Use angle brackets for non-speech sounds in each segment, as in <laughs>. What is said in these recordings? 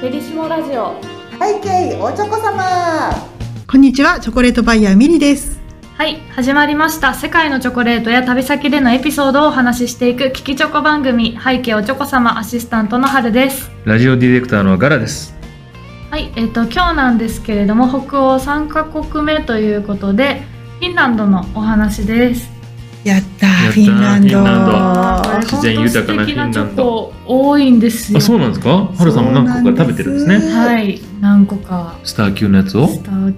ペリシモラジオ。背景おちょこ様。こんにちは、チョコレートバイヤーミリです。はい始まりました。世界のチョコレートや旅先でのエピソードをお話ししていく聞きチョコ番組。背景おチョコ様アシスタントの春です。ラジオディレクターのガラです。はいえっ、と今日なんですけれども北欧3カ国目ということでフィンランドのお話です。やったフィンランド。自然豊かなフィンランド多いんですよあ、そうなんですか？はるさんも何個か食べてるんですね。はい何個かスター級のやつを？聞スター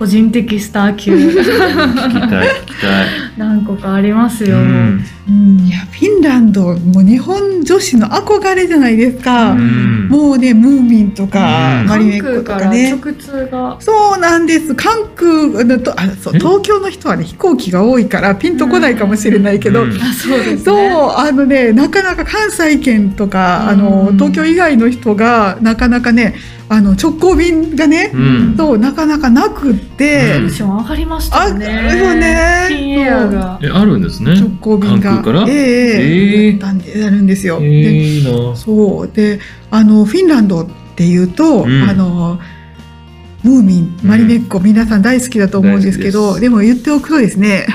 個人的スター級きたい、聞きたい。何個かありますよ、うん。うんいや、フィンランド、もう日本女子の憧れじゃないですか。うんもうね、ムーミンとか、うんマリメッコ関空からとかね。直通がそうなんです。関空のと、あ、そう、え？東京の人はね、飛行機が多いから、ピンとこないかもしれないけど。うんあそうですねそう、あのね、なかなか関西圏とか、あのうん、東京以外の人が、なかなかね、あの、直行便がねう、ん。そう、なかなかなくって、うんテンション上がりましたよね。上がるよね。え、あるんですね。直行便が関空から？ええええやったんでやるんですよ。えー、でいいな。そうであのフィンランドっていうと、うんあのムーミンマリメッコ、皆さん大好きだと思うんですけ大好きででも言っておくとですね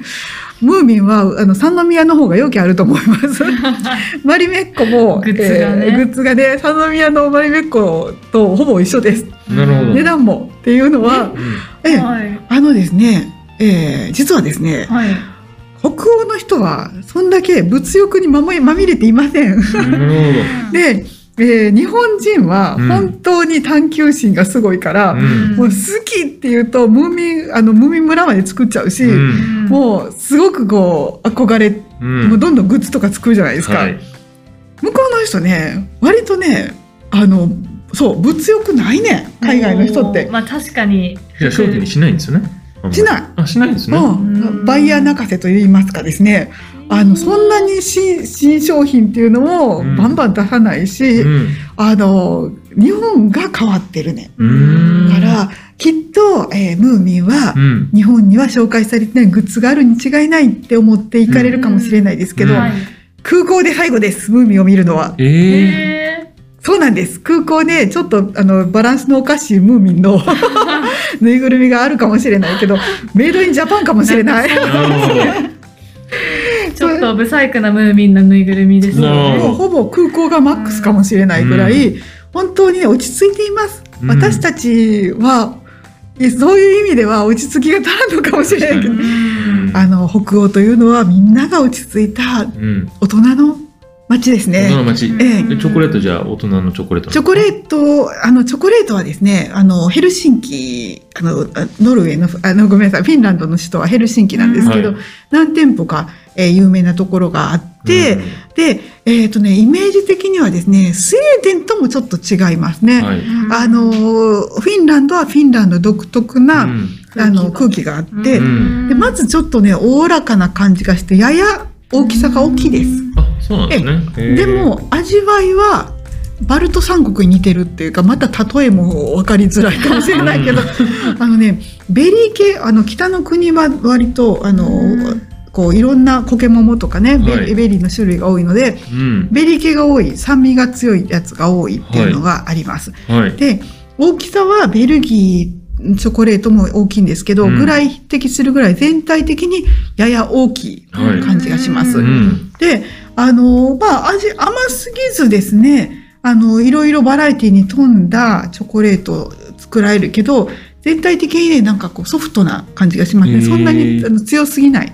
<laughs> ムーミンはあの三宮の方が良きあると思います。<laughs> マリメッコもグッズがねえーグッズがね三宮のマリメッコとほぼ一緒です。なるほど値段もっていうのは、うんええはい。あのですね、えー実はですね、はい。北欧の人はそんだけ物欲にまもまみれていません。なる <laughs> で、えー日本人はうん本当に探求心がすごいから。うん。もう好きっていうとムーミンあのムーミン村まで作っちゃうし、うんもうすごくこう憧れ、うんもうどんどんグッズとか作るじゃないですか。はい。向こうの人ね割とねあのそう物欲ないね海外の人って。まあ確かに。じゃあ商品にしないんですよね。しない。あ、しないんですね。バイヤー泣かせと言いますかですねあのそんなに新新商品っていうのもうんバンバン出さないし、うん。あの日本が変わってるね。うん。だからきっと、えームーミンはうん。日本には紹介されてないグッズがあるに違いないって思って行かれるかもしれないですけど。空港で最後ですムーミンを見るのは。ええ。えそうなんです空港でちょっとあのバランスのおかしいムーミンの <laughs> ぬいぐるみがあるかもしれないけどメイドインジャパンかもしれない。な <laughs> ちょっとブサイクなムーミンのぬいぐるみですね。もうほぼ空港がマックスかもしれないぐらい、本当にね落ち着いています。うん私たちは、えそういう意味では落ち着きが足らんのかもしれないけどう、んあの、北欧というのはみんなが落ち着いたうん。大人の街です大人の。ええでチョコレートじゃあ大人のチョコレート。チョコレート、あの、チョコレートはですね、あの、ヘルシンキ、あの、あノルウェーの、あの、ごめんなさい、フィンランドの首都はヘルシンキなんですけど、はい何店舗か、えー有名なところがあって、で、えっ、とね、イメージ的にはですね、スウェーデンともちょっと違いますね。うんはい。あの、フィンランドはフィンランド独特な、うんあの、空気があって、うんで、まずちょっとね、おおらかな感じがして、やや大きさが大きいです。あ、そうなんですね。で、も、味わいは、バルト三国に似てるっていうか、また例えも分かりづらいかもしれないけど、あのね、ベリー系、あの、北の国は割と、あの、こう、いろんなコケモモとかね、ベはいベリーの種類が多いので、うん。ベリー系が多い、酸味が強いやつが多いっていうのがあります。はい。で、大きさはベルギーチョコレートも大きいんですけど、うんぐらい匹敵するぐらい全体的にやや大きいはい感じがします。うん。で、あの、まあ、味甘すぎずですね、あの、いろいろバラエティに富んだチョコレートを作られるけど、全体的にね、なんかこうソフトな感じがしますね。そんなにあの強すぎない。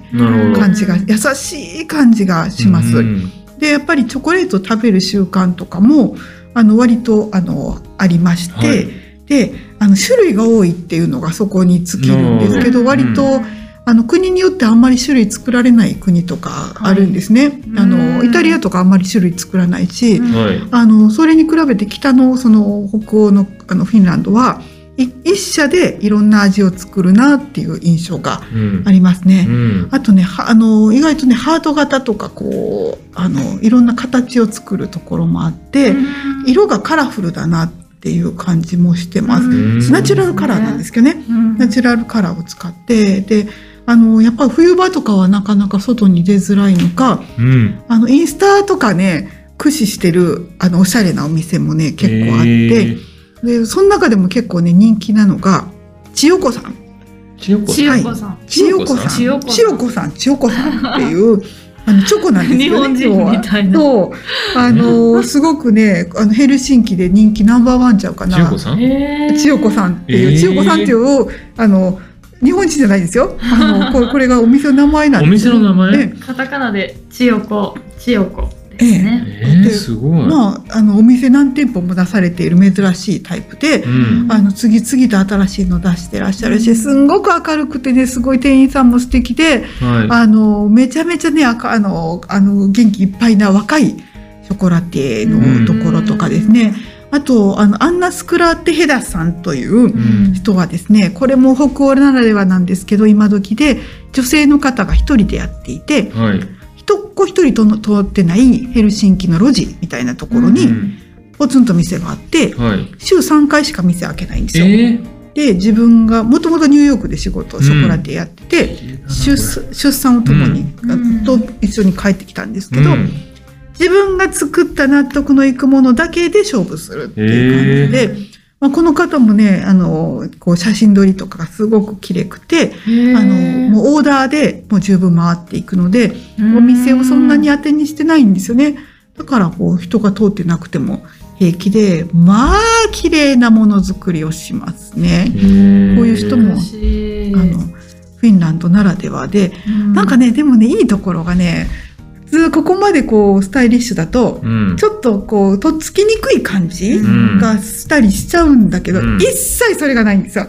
感じが、優しい感じがします。うんでやっぱりチョコレートを食べる習慣とかもあの割とあのありまして、はいであの種類が多いっていうのがそこに尽きるんですけど割と、あの国によってあんまり種類作られない国とかあるんですね。あうんのイタリアとかあんまり種類作らないし、うんはい。あのそれに比べて北のその北欧のあのフィンランドはい一社でいろんな味を作るなっていう印象がうんありますね。うん。あとね、はあの、意外とね、ハート型とか、こう、あの、いろんな形を作るところもあって、色がカラフルだなっていう感じもしてます。んナチュラルカラーなんですけどね。うんナチュラルカラーを使って、で、あのやっぱり冬場とかはなかなか外に出づらいのかうん。あのインスタとかね駆使してるあのおしゃれなお店もね結構あって、えー。でその中でも結構ね人気なのが千代子さん。千代子さ千ん。千代子さん。千代子さん。千代子さん。千代子さんっていう <laughs> あのチョコなんです日よね本人みたいな。そう。あのすごくねあのヘルシンキで人気ナンバーワンちゃうかな。千代子さん？千代子さんっていう、えー。千代子さんっていうあの日本人じゃないですよあのこれこれがお店の名前なんおです店の名前？えカタカナで千代子、千代子ですね。えー、すごい。まあ、あのお店何店舗も出されている珍しいタイプで、うん。あの次々と新しいの出してらっしゃるしすんごく明るくてねすごい店員さんも素敵ではい。あのめちゃめちゃねあかあのあの元気いっぱいな若いショコラティエのところとかですねあとあのアンナ・スクラーテ・ヘダさんといううん人はですねこれも北欧ならではなんですけど今時で女性の方が一人でやっていてはい。一っ子一人との通ってないヘルシンキの路地みたいなところにうんポツンと店があってはい。週3回しか店開けないんですえよ。ー？で自分がもともとニューヨークで仕事ショコラテやってて、出出産を共に、うんと一緒に帰ってきたんですけど、うん自分が作った納得のいくものだけで勝負するっていう感じで、まあ、この方もねあのこう写真撮りとかがすごく綺麗くてあのもうオーダーでもう十分回っていくのでお店をそんなに当てにしてないんですよね。だからこう人が通ってなくても平気でまあ綺麗なものづくりをしますね。えー。こういう人もあのフィンランドならではで、うん。なんかねでもねいいところがね普通ここまでこうスタイリッシュだとうん。ちょっとこうとっつきにくい感じうんがしたりしちゃうんだけど、うん一切それがないんですよ。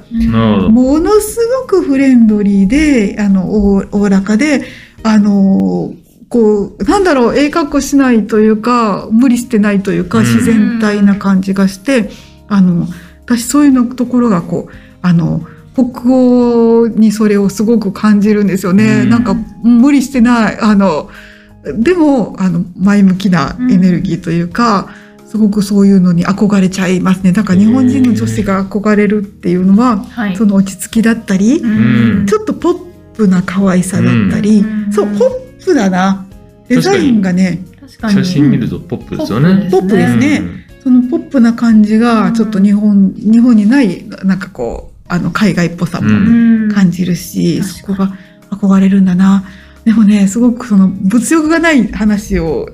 ものすごくフレンドリーであのおおおらかであのこうなんだろうええ格好しないというか無理してないというかうん自然体な感じがして、あの私そういうのところがこうあの北欧にそれをすごく感じるんですよね。うんなんか無理してないあのでもあの前向きなエネルギーというか、すごくそういうのに憧れちゃいますね。だから日本人の女性が憧れるっていうのは、はい。その落ち着きだったり、うん。ちょっとポップな可愛さだったり、うん。そうポップだな。デザインがね確かに。写真見るとポップですよね。ポップですね。そのポップな感じうん。がちょっと日本日本にないなんかこうあの海外っぽさうもうん。感じるし、確そこが憧れるんだなでもねすごくその物欲がない話を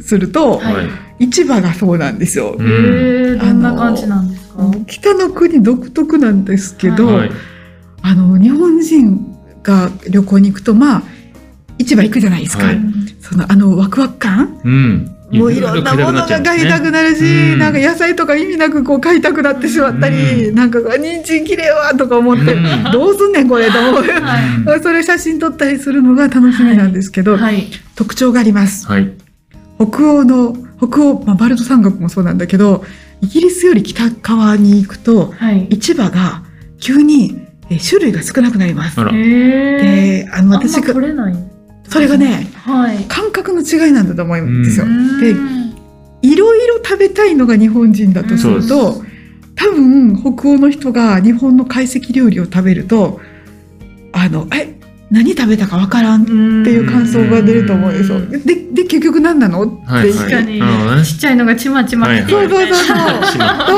すると、はいはい。市場がそうなんですよ。えどんな感じなんですか？北の国独特なんですけど、はい。あの日本人が旅行に行くとまあ市場行くじゃないですか、はいそのあのワクワク感うん。もういろんなものが買いたくなるし、うん。なんか野菜とか意味なくこう買いたくなってしまったり、うなんか人参綺麗わとか思って、うん。どうすんねんこれと思う。はそれ写真撮ったりするのが楽しみなんですけど、はい。特徴があります。はい。北欧の北欧、まあ、バルト三国もそうなんだけどイギリスより北側に行くとはい。市場が急にえ種類が少なくなります。であの私が取れないそれがねはい。感覚の違いなんだと思うんですよ。うん。でいろいろ食べたいのが日本人だとするうん。と、多分北欧の人が日本の懐石料理を食べるとあのえ何食べたかわからんっっていう感想が出ると思うんですよ。うん。でで結局何なの？ってはい確かに。ちっちゃいのがちまちま。はいそうそうそう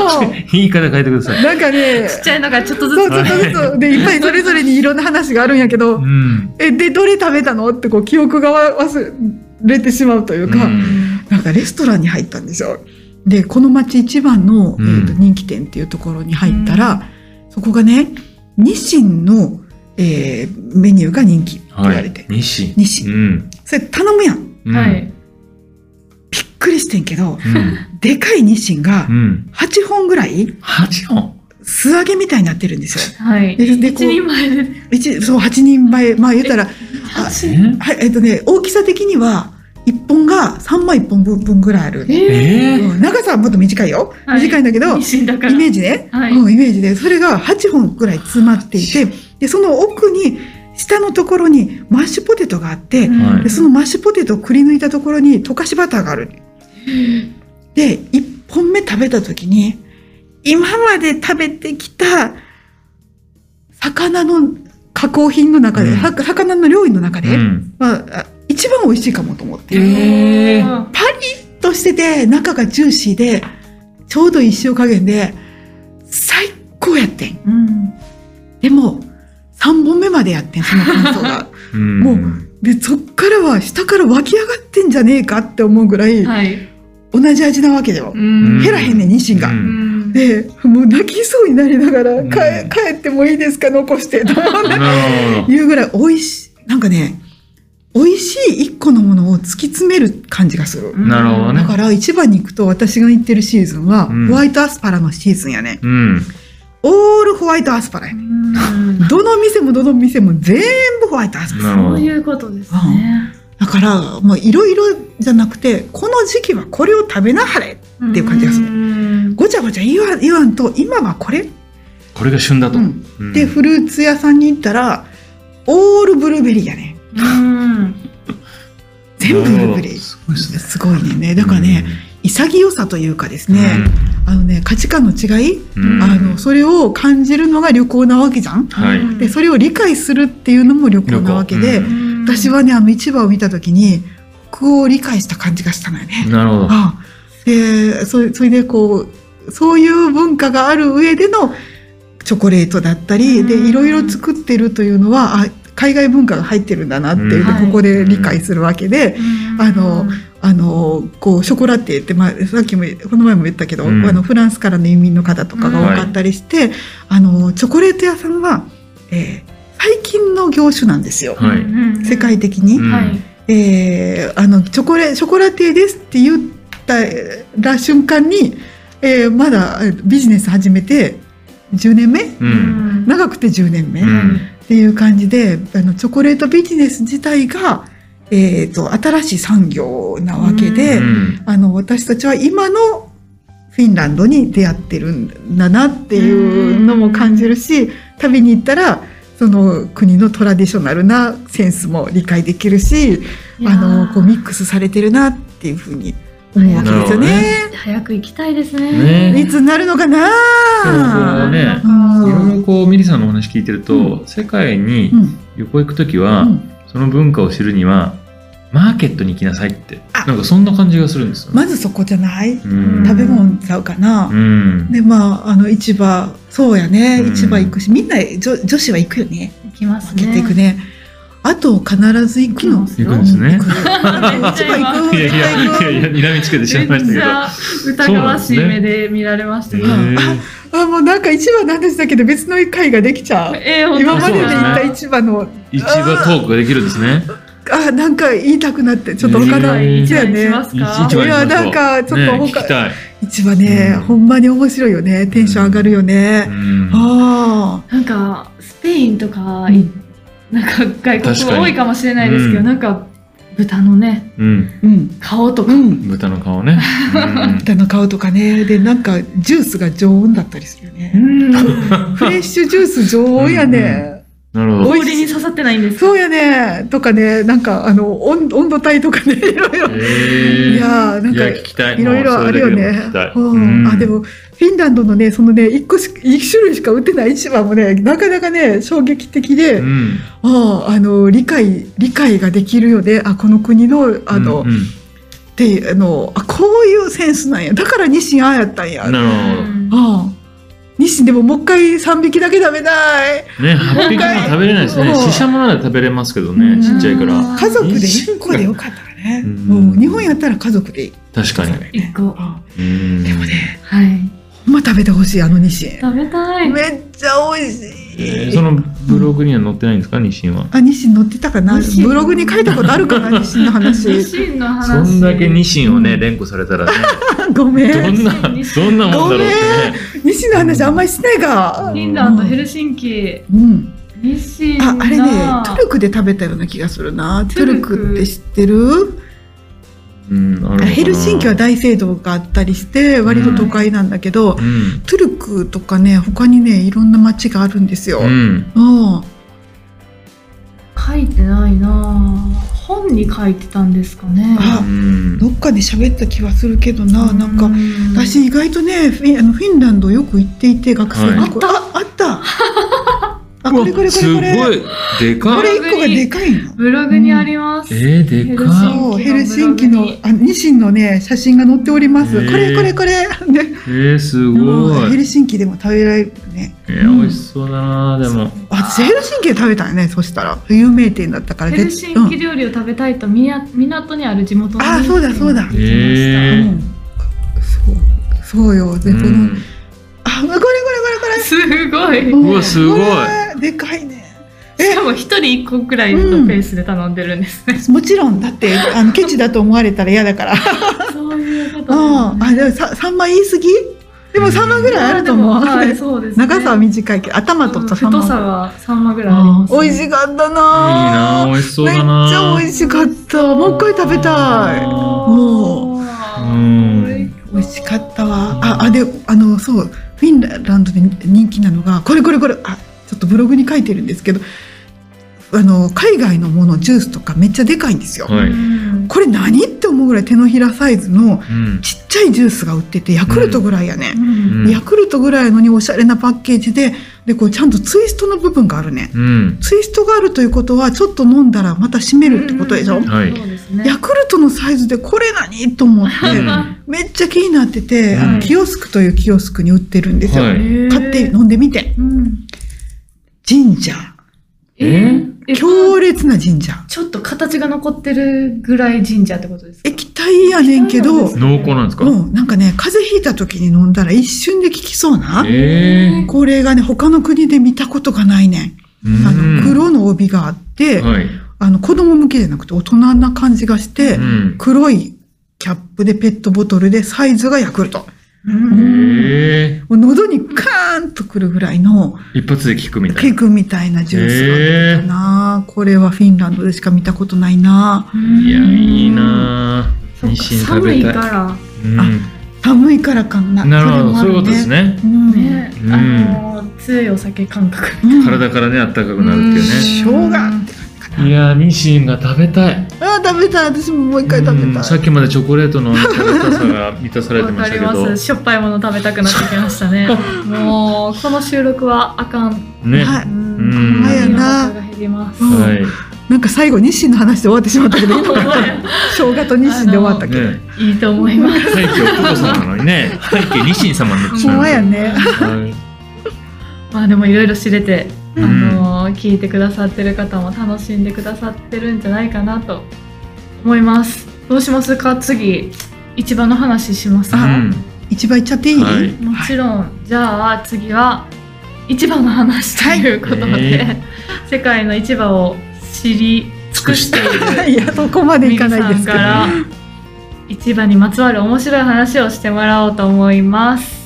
そう。言 <laughs> い方変えてください。なんかねちっちゃいのがちょっとずつ。そうちょっとずつ。でいっぱいそれぞれにいろんな話があるんやけどうん。えでどれ食べたの？ってこう記憶が忘れてしまうというか、うん。なんかレストランに入ったんですよ。でこの町一番の、うんえーと人気店っていうところに入ったら、そこがね日清の、えーメニューが人気って言わはいれて、。西。日清うん。それ頼むやんうんはい。びっくりしてんけどうん。でかい日清がうん。8本ぐらい八本？素揚げみたいになってるんですよ。はい。でで一人前で。一そう8人前まあ言ったらあはいえっ、とね大きさ的には1本が3枚1本分ぐらいある、えうん長さはもっと短いよはい短いんだけど、日清だから。イメージね、はいうん、イメージでそれが8本ぐらい詰まっていてでその奥に下のところにマッシュポテトがあって、でそのマッシュポテトをくり抜いたところに溶かしバターがあるで1本目食べた時に今まで食べてきた魚の加工品の中で、うんさ魚の料理の中で、うん。まあ、あ一番美味しいかもと思って。パリッとしてて、中がジューシーで、ちょうどいい塩加減で、最高やってん。うんでも、3本目までやってん、その感想が。<laughs> うんもうで、そっからは下から湧き上がってんじゃねえかって思うぐらい、はい同じ味なわけよ。うん減らへんねん、ニシンが。で、もう泣きそうになりながら、ん帰帰ってもいいですか、残して、と。いうぐらい美味しい、なんかね、美味しい一個のものを突き詰める感じがする。なるほどねだから一番に行くと私が行ってるシーズンは、うんホワイトアスパラのシーズンやね。うん。オールホワイトアスパラやうね。んどの店もどの店も全部ホワイトアスパラ。そういうことですねだから、もういろいろじゃなくて、この時期はこれを食べなはれ。っていう感じがするるごちゃごちゃ言わ言わんと、今はこれ。これが旬だと。うんうんで、フルーツ屋さんに行ったら、オールブルーベリーやね。うん全部ブルーベリー。すごいね。すごいね。だからね、潔さというかですね、あのね、価値観の違い、うん、あの、それを感じるのが旅行なわけじゃん。はい。で、それを理解するっていうのも旅行なわけで、旅行私はね、あの市場を見たときに、北欧を理解した感じがしたのよね。なるほど。あで、そそれでこう、そういう文化がある上でのチョコレートだったり、で、うんいろいろ作ってるというのは、あ、海外文化が入ってるんだなっていうここで理解するわけで、あのあの、こう、ショコラティエって、まあ、さっきも、この前も言ったけど、うん。あの、フランスからの移民の方とかが多かったりして、あの、チョコレート屋さんは、えー最近の業種なんですよ。はい。世界的に。えーあの、チョコレ、ショコラティエですって言ったら瞬間に、えーまだえービジネス始めて10年目？うん。長くて10年目、うっんていう感じで、あの、チョコレートビジネス自体が、えっ、と、新しい産業なわけで、うん。あの、私たちは今のフィンランドに出会ってるんだなっていうのも感じるし、旅に行ったら、その国のトラディショナルなセンスも理解できるし、あの、こうミックスされてるなっていうふうに思うわけですよね。早く行きたいですね。ね。いつになるのかな？そうね。うん。いろいろこうミリさんのお話聞いてると、世界にうん。旅行行くときは、うんその文化を知るにはマーケットに行きなさいって。あ。なんかそんな感じがするんですよね。まずそこじゃない？うん。食べ物ちゃうかな、うん。でまああの市場。そうやね。うん。市場行くし。みんな女女子は行くよね。行きますね。ていくねあと必ず行くの。行くんですね。いやいやいやいや睨みつけてしまいましたけど。めっちゃ疑わしい目で見られました <laughs> あもうなんか市場なんでしたけど別の会ができちゃう。今までで行ったそうで市場の。市場トークができるんですね。あなんか言いたくなってちょっと他の。一ね。番しますか？市場いやなんかちょっとね他。聞きたい。市場ね、うん。ほんまに面白いよね。テンション上がるようね、ん。あなんかスペインとか、あ、うんなんか外国多いかもしれないですけど、うん。なんか豚のねうん。うん。顔とか、うん。豚の顔ね。うん。<laughs> 豚の顔とかね。でなんかジュースが常温だったりするよね、うん。フレッシュジュース常温やね、なるほど。氷に刺さってないんですそうやね。とかねなんかあの温温度帯とかね <laughs> いろいろ、えー。いやーなんかいや聞きたい。いろいろあるよね。あでもフィンランドのねそのね一個し一種類しか売ってない市場もねなかなかね衝撃的で、うん、あああの理解理解ができるよね。あこの国のあの、うんうん。ってあのあこういうセンスなんや。だからニシンああやったんや。なるほうん。ああニシンでももう一回3匹だけ食べない。ど。ね、8匹も食べれないですね。うんシシャモなら食べれますけどね、うん。ちっちゃいから。家族で1個でよかったらね、うん。うん日本やったら家族で確かに。一個あうん。でもねはい。ほんま食べてほしいあのニシン。食べたい。めっちゃ美味しい、えーそのブログには載ってないんですか、ニシンは？あニシン載ってたかな？ブログに書いたことあるかなニシンの話。ニシンの話。そんだけニシンをね、うん連呼されたらね、<laughs> ごめどんんな、どんなもんだろうってね。ニシンの話あんまりしないが。フィンランドヘルシンキ。うん。ニシンああれねが。トルクで食べたような気がするな。トトルク。ルクって知ってる？うん、ヘルシンキは大聖堂があったりして割と都会なんだけど、うん。トゥルクとかね他にねいろんな街があるんですよ。ううん。ん。書いてないな。ぁ本に書いてたんですかね。あうん。どっかで喋った気はするけどな、なんかうん私意外とねフィンあのフィンランドよく行っていて学生の頃、はい。ああったあこれこれこれこれ。すごい。でかこいれ一個がでかいの。ブログにあります。えー、でかヘルシンそうヘルシンキのあニシンのね写真が載っております、へー。これこれこれ。ねえー、すごうんヘいルシンキでも食べられるね。えー、美味しそうだなでも。私ヘルシンキで食べたよねそしたら。有名店だったから。ヘルシンキ料理を食べたいとみや港にある地元のあそうだそうだ。行きましたへー。うん。そうそうよ。で、うこのん。あこれこれこれこれ。すごい。うんうわすごい。これでかいね。しかも一人一個くらいのペースで頼んでるんですね。もちろんだって <laughs> あのケチだと思われたら嫌だから。そういうこうん。とね。でもさ3枚言い過ぎ？でも3枚ぐらいあると思う、はい、<laughs> そうです、ね。長さは短いけど頭とうん3枚太さが3枚ぐらいあります、ね。美味しかったいいなな美味しそうめっちゃ美味しかった。もう一回食べたい。もうん。美味しかったわ。ああであのそう。フィンランドで人気なのがこれこれこれ。あちょっとブログに書いてるんですけどあの海外のものジュースとかめっちゃでかいんですよ、はい。うんこれ何って思うぐらい手のひらサイズのうん。ちっちゃいジュースが売っててヤクルトぐらいやね、うん。ヤクルトぐらいのにおしゃれなパッケージででこうちゃんとツイストの部分があるね。うん。ツイストがあるということはちょっと飲んだらまた締めるってことでしょ、うん。うんはい。そうですね。ヤクルトのサイズでこれ何？と思って、うん。めっちゃ気になってて、キオスクというキオスクに売ってるんですよ、はい。買って飲んでみてうん。ジンジャーえ？え強烈なジンジャーちょっと形が残ってるぐらい神社ってことですか？液体やねんけど濃厚なんですか、うん、なんかね風邪ひいた時に飲んだら一瞬で効きそうな、えこれがね他の国で見たことがないねん。あの黒の帯があって、はい、あの子供向けじゃなくて大人な感じがして、うん。黒いキャップでペットボトルでサイズがヤクルト。えもう喉にカーンとくるぐらいのー、一発で効くみたいな。ケイクみたいなジュースが出な、これはフィンランドでしか見たことないな。いやいいな。食寒いべたい。から。うん。寒いからかな。なるほど。それもあるそういうことです。ね。うん。ね、うん。あの強いお酒感覚。うん。体からねあったかくなるっていうね。生姜。いや日清が食べたい。あー食べたい。私ももう一回食べたい。うんさっきまでチョコレートの食べたさが満たされてましたけど。ます。しょっぱいもの食べたくなってきましたね。<laughs> もうこの収録はあかん。ね、はい。うん。まやな。お腹が減ります。うん。はい。なんか最後日清の話で終わってしまったけど、今生姜と日清で終わったけど。ねいいと思います。背景お父様なのにね。背景日清様になってしほんまやね。はい。まあでもいろいろ知れて、うんあの聞いてくださってる方も楽しんでくださってるんじゃないかなと思います。どうします？か次市場の話しますか、うん。一番いっちゃっていい、はい。もちろん、じゃあ次は市場の話ということで、はい。世界の市場を知り尽くしている <laughs> いや、そこまでいかないですから市場にまつわる面白い話をしてもらおうと思います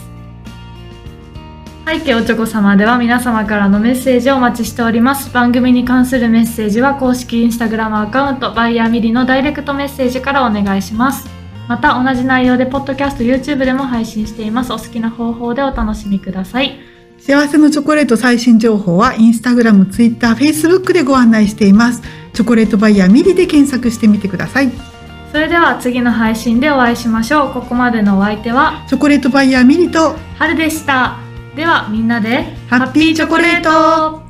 背景おちょこ様では皆様からのメッセージをお待ちしております。番組に関するメッセージは公式インスタグラムアカウントバイヤーミリのダイレクトメッセージからお願いします。また同じ内容でポッドキャスト YouTube でも配信しています。お好きな方法でお楽しみください。幸せのチョコレート最新情報はインスタグラム、ツイッター、フェイスブックでご案内しています。チョコレートバイヤーミリで検索してみてください。それでは次の配信でお会いしましょう。ここまでのお相手はチョコレートバイヤーミリと春でしたではみんなでハッピーチョコレート。